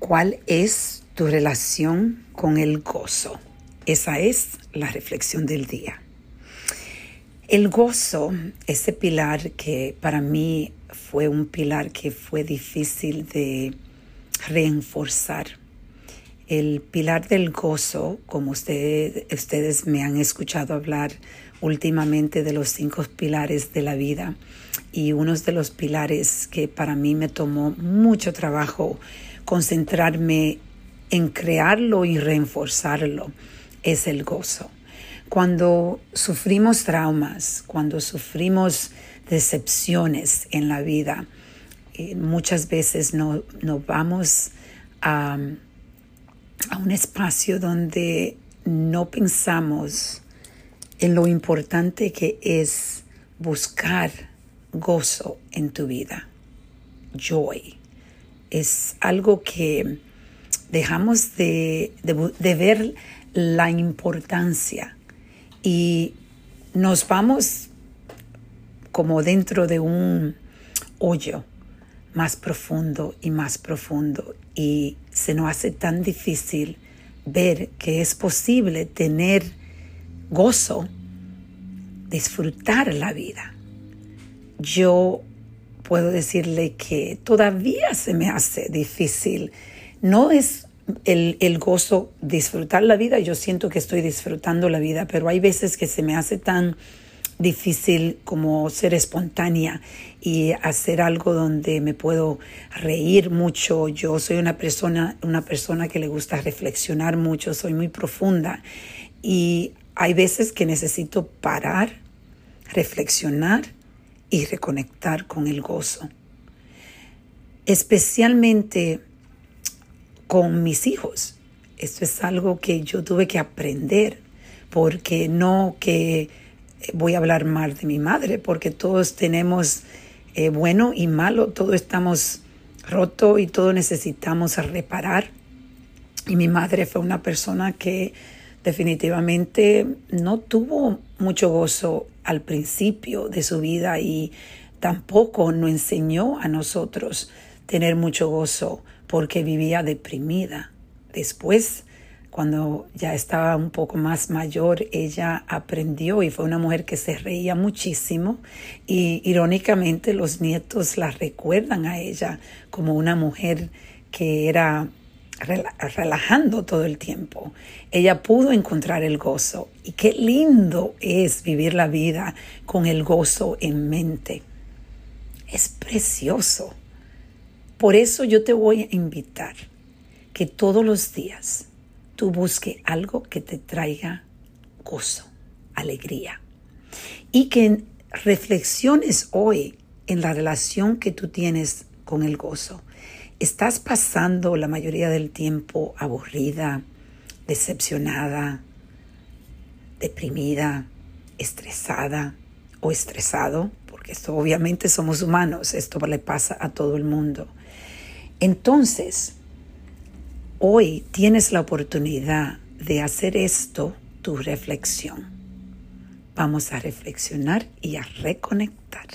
¿Cuál es tu relación con el gozo? Esa es la reflexión del día. El gozo, ese pilar que para mí fue un pilar que fue difícil de reforzar. El pilar del gozo, como ustedes me han escuchado hablar últimamente de los cinco pilares de la vida, y uno de los pilares que para mí me tomó mucho trabajo concentrarme en crearlo y reforzarlo es el gozo. Cuando sufrimos traumas, cuando sufrimos decepciones en la vida, eh, muchas veces no, vamos a, a un espacio donde no pensamos en lo importante que es buscar gozo en tu vida. Joy es algo que dejamos de, ver la importancia y nos vamos como dentro de un hoyo más profundo y más profundo y se nos hace tan difícil ver que es posible tener gozo, disfrutar la vida. Yo puedo decirle que todavía se me hace difícil. No es el, gozo disfrutar la vida, yo siento que estoy disfrutando la vida, pero hay veces que se me hace tan difícil como ser espontánea y hacer algo donde me puedo reír mucho. Yo soy una persona, una persona que le gusta reflexionar mucho, soy muy profunda y hay veces que necesito parar, reflexionar y reconectar con el gozo. Especialmente con mis hijos. Esto es algo que yo tuve que aprender, porque no que voy a hablar mal de mi madre, porque todos tenemos eh, bueno y malo, todos estamos roto y todos necesitamos reparar. Y mi madre fue una persona que definitivamente no tuvo mucho gozo al principio de su vida y tampoco nos enseñó a nosotros tener mucho gozo porque vivía deprimida. Después, cuando ya estaba un poco más mayor, ella aprendió y fue una mujer que se reía muchísimo y irónicamente los nietos la recuerdan a ella como una mujer que era relajando todo el tiempo. Ella pudo encontrar el gozo y qué lindo es vivir la vida con el gozo en mente. Es precioso. Por eso yo te voy a invitar que todos los días tú busques algo que te traiga gozo, alegría y que reflexiones hoy en la relación que tú tienes con el gozo estás pasando la mayoría del tiempo aburrida, decepcionada, deprimida, estresada o estresado, porque esto obviamente somos humanos, esto le pasa a todo el mundo. Entonces, hoy tienes la oportunidad de hacer esto tu reflexión. Vamos a reflexionar y a reconectar.